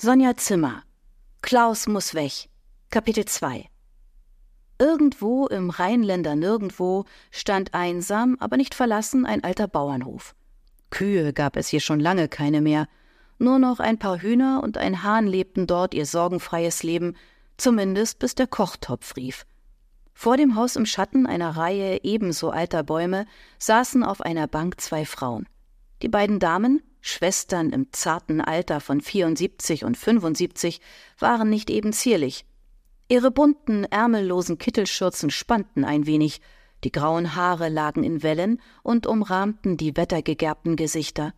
Sonja Zimmer. Klaus muss weg. Kapitel 2. Irgendwo im Rheinländer Nirgendwo stand einsam, aber nicht verlassen ein alter Bauernhof. Kühe gab es hier schon lange keine mehr. Nur noch ein paar Hühner und ein Hahn lebten dort ihr sorgenfreies Leben, zumindest bis der Kochtopf rief. Vor dem Haus im Schatten einer Reihe ebenso alter Bäume saßen auf einer Bank zwei Frauen. Die beiden Damen, Schwestern im zarten Alter von 74 und 75, waren nicht eben zierlich. Ihre bunten, ärmellosen Kittelschürzen spannten ein wenig, die grauen Haare lagen in Wellen und umrahmten die wettergegerbten Gesichter.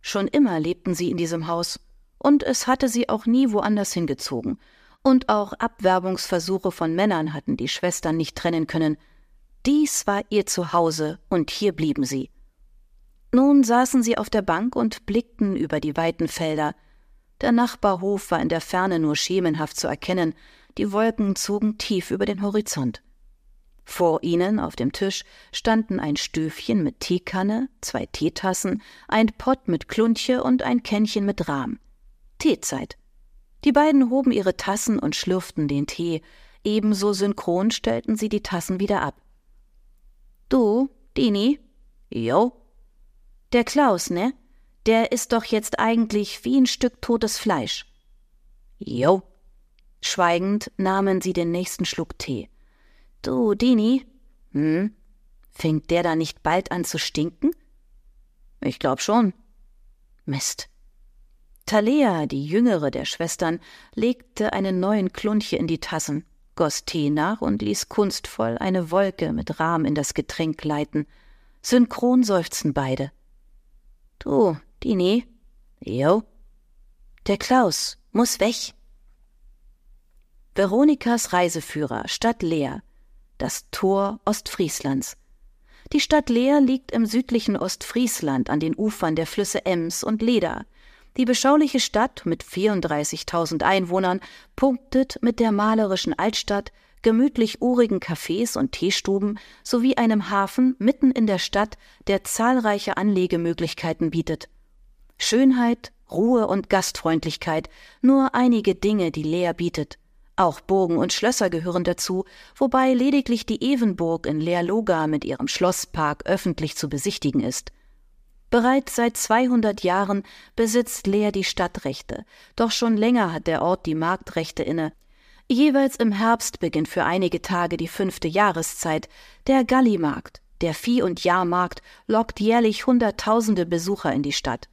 Schon immer lebten sie in diesem Haus, und es hatte sie auch nie woanders hingezogen, und auch Abwerbungsversuche von Männern hatten die Schwestern nicht trennen können. Dies war ihr Zuhause, und hier blieben sie. Nun saßen sie auf der Bank und blickten über die weiten Felder. Der Nachbarhof war in der Ferne nur schemenhaft zu erkennen, die Wolken zogen tief über den Horizont. Vor ihnen auf dem Tisch standen ein Stöfchen mit Teekanne, zwei Teetassen, ein Pott mit Kluntje und ein Kännchen mit Rahm. Teezeit. Die beiden hoben ihre Tassen und schlürften den Tee, ebenso synchron stellten sie die Tassen wieder ab. Du, Dini? Jo, der Klaus, ne? Der ist doch jetzt eigentlich wie ein Stück totes Fleisch. Jo. Schweigend nahmen sie den nächsten Schluck Tee. Du, Dini? Hm? Fängt der da nicht bald an zu stinken? Ich glaub schon. Mist. Talea, die jüngere der Schwestern, legte einen neuen Klunche in die Tassen, goss Tee nach und ließ kunstvoll eine Wolke mit Rahm in das Getränk gleiten. Synchron seufzten beide. Du, Dini? Jo. Der Klaus muss weg. Veronikas Reiseführer, Stadt Leer. Das Tor Ostfrieslands. Die Stadt Leer liegt im südlichen Ostfriesland an den Ufern der Flüsse Ems und Leder. Die beschauliche Stadt mit 34.000 Einwohnern punktet mit der malerischen Altstadt, gemütlich urigen Cafés und Teestuben sowie einem Hafen mitten in der Stadt, der zahlreiche Anlegemöglichkeiten bietet. Schönheit, Ruhe und Gastfreundlichkeit, nur einige Dinge, die Leer bietet. Auch Burgen und Schlösser gehören dazu, wobei lediglich die Evenburg in Leerloga mit ihrem Schlosspark öffentlich zu besichtigen ist. Bereits seit 200 Jahren besitzt Leer die Stadtrechte, doch schon länger hat der Ort die Marktrechte inne, Jeweils im Herbst beginnt für einige Tage die fünfte Jahreszeit. Der Gallimarkt, der Vieh- und Jahrmarkt, lockt jährlich Hunderttausende Besucher in die Stadt.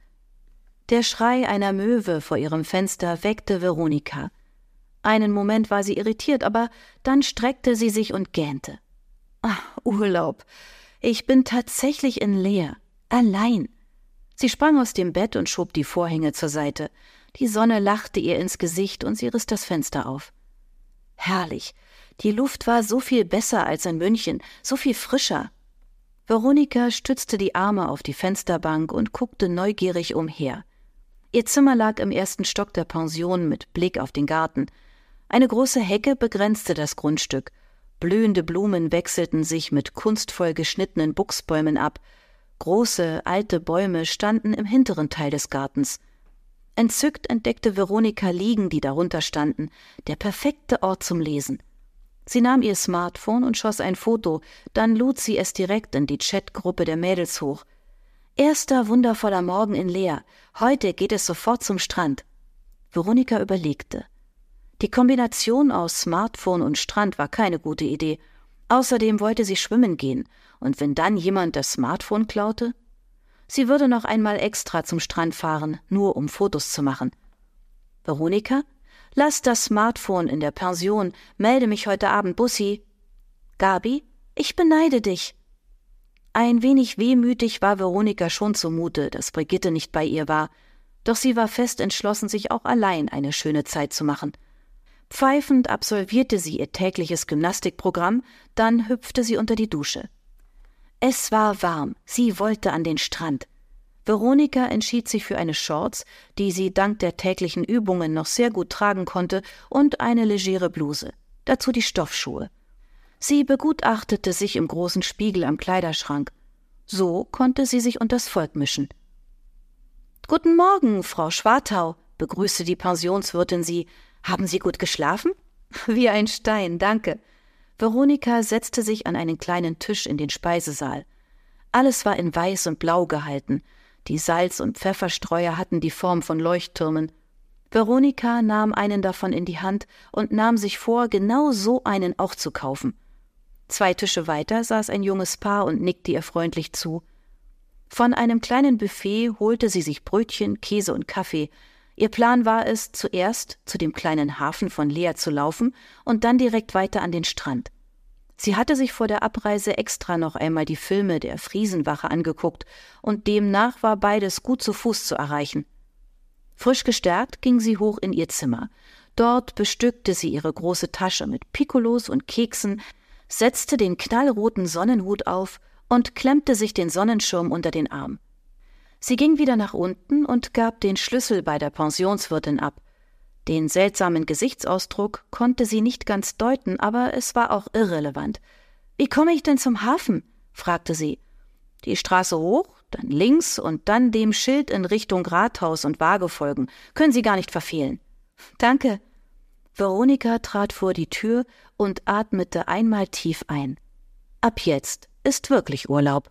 Der Schrei einer Möwe vor ihrem Fenster weckte Veronika. Einen Moment war sie irritiert, aber dann streckte sie sich und gähnte. Ach, Urlaub. Ich bin tatsächlich in Leer. Allein. Sie sprang aus dem Bett und schob die Vorhänge zur Seite. Die Sonne lachte ihr ins Gesicht und sie riss das Fenster auf. Herrlich. Die Luft war so viel besser als in München, so viel frischer. Veronika stützte die Arme auf die Fensterbank und guckte neugierig umher. Ihr Zimmer lag im ersten Stock der Pension mit Blick auf den Garten. Eine große Hecke begrenzte das Grundstück. Blühende Blumen wechselten sich mit kunstvoll geschnittenen Buchsbäumen ab. Große, alte Bäume standen im hinteren Teil des Gartens. Entzückt entdeckte Veronika Liegen, die darunter standen, der perfekte Ort zum Lesen. Sie nahm ihr Smartphone und schoss ein Foto, dann lud sie es direkt in die Chatgruppe der Mädels hoch. Erster wundervoller Morgen in Leer. Heute geht es sofort zum Strand. Veronika überlegte. Die Kombination aus Smartphone und Strand war keine gute Idee. Außerdem wollte sie schwimmen gehen, und wenn dann jemand das Smartphone klaute? Sie würde noch einmal extra zum Strand fahren, nur um Fotos zu machen. Veronika? Lass das Smartphone in der Pension, melde mich heute Abend, Bussi. Gabi? Ich beneide dich. Ein wenig wehmütig war Veronika schon zumute, dass Brigitte nicht bei ihr war, doch sie war fest entschlossen, sich auch allein eine schöne Zeit zu machen. Pfeifend absolvierte sie ihr tägliches Gymnastikprogramm, dann hüpfte sie unter die Dusche. Es war warm, sie wollte an den Strand. Veronika entschied sich für eine Shorts, die sie dank der täglichen Übungen noch sehr gut tragen konnte, und eine legere Bluse, dazu die Stoffschuhe. Sie begutachtete sich im großen Spiegel am Kleiderschrank. So konnte sie sich unters Volk mischen. Guten Morgen, Frau Schwartau, begrüßte die Pensionswirtin sie. Haben Sie gut geschlafen? Wie ein Stein, danke. Veronika setzte sich an einen kleinen Tisch in den Speisesaal. Alles war in Weiß und Blau gehalten. Die Salz- und Pfefferstreuer hatten die Form von Leuchttürmen. Veronika nahm einen davon in die Hand und nahm sich vor, genau so einen auch zu kaufen. Zwei Tische weiter saß ein junges Paar und nickte ihr freundlich zu. Von einem kleinen Buffet holte sie sich Brötchen, Käse und Kaffee. Ihr Plan war es, zuerst zu dem kleinen Hafen von Lea zu laufen und dann direkt weiter an den Strand. Sie hatte sich vor der Abreise extra noch einmal die Filme der Friesenwache angeguckt, und demnach war beides gut zu Fuß zu erreichen. Frisch gestärkt ging sie hoch in ihr Zimmer. Dort bestückte sie ihre große Tasche mit Piccolos und Keksen, setzte den knallroten Sonnenhut auf und klemmte sich den Sonnenschirm unter den Arm. Sie ging wieder nach unten und gab den Schlüssel bei der Pensionswirtin ab. Den seltsamen Gesichtsausdruck konnte sie nicht ganz deuten, aber es war auch irrelevant. Wie komme ich denn zum Hafen? fragte sie. Die Straße hoch, dann links und dann dem Schild in Richtung Rathaus und Waage folgen. Können Sie gar nicht verfehlen. Danke. Veronika trat vor die Tür und atmete einmal tief ein. Ab jetzt ist wirklich Urlaub.